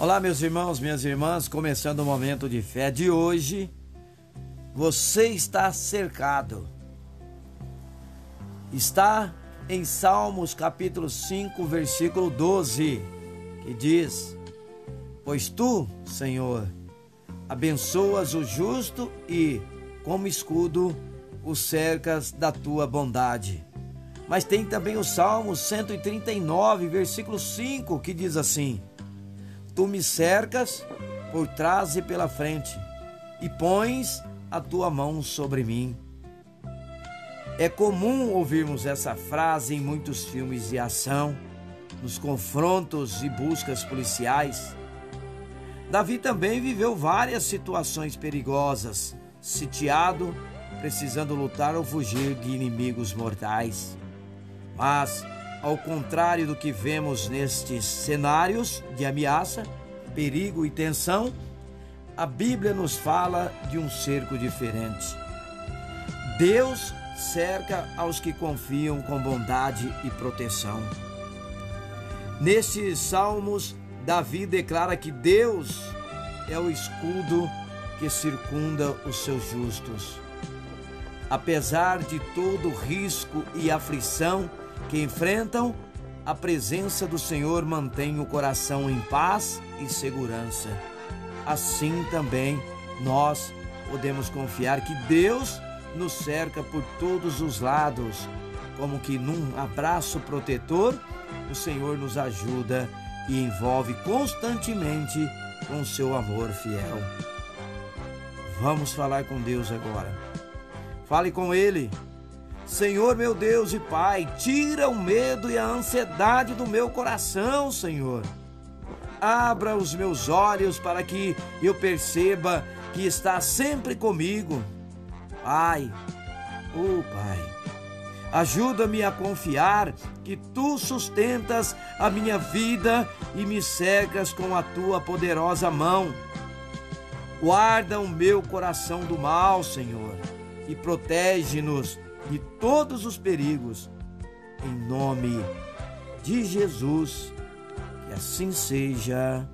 Olá, meus irmãos, minhas irmãs, começando o momento de fé de hoje. Você está cercado. Está em Salmos capítulo 5, versículo 12, que diz: Pois tu, Senhor, abençoas o justo e, como escudo, o cercas da tua bondade. Mas tem também o Salmo 139, versículo 5, que diz assim: Tu me cercas por trás e pela frente, e pões a tua mão sobre mim. É comum ouvirmos essa frase em muitos filmes de ação, nos confrontos e buscas policiais. Davi também viveu várias situações perigosas, sitiado, precisando lutar ou fugir de inimigos mortais. Mas ao contrário do que vemos nestes cenários de ameaça, perigo e tensão, a Bíblia nos fala de um cerco diferente. Deus cerca aos que confiam com bondade e proteção. Nestes salmos, Davi declara que Deus é o escudo que circunda os seus justos. Apesar de todo risco e aflição, que enfrentam, a presença do Senhor mantém o coração em paz e segurança. Assim também nós podemos confiar que Deus nos cerca por todos os lados, como que num abraço protetor, o Senhor nos ajuda e envolve constantemente com seu amor fiel. Vamos falar com Deus agora. Fale com Ele Senhor meu Deus e Pai, tira o medo e a ansiedade do meu coração, Senhor. Abra os meus olhos para que eu perceba que está sempre comigo. Pai, oh Pai, ajuda-me a confiar que tu sustentas a minha vida e me cegas com a tua poderosa mão. Guarda o meu coração do mal, Senhor, e protege-nos de todos os perigos. Em nome de Jesus, que assim seja.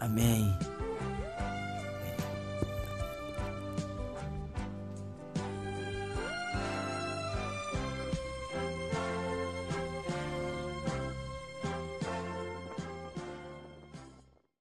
Amém.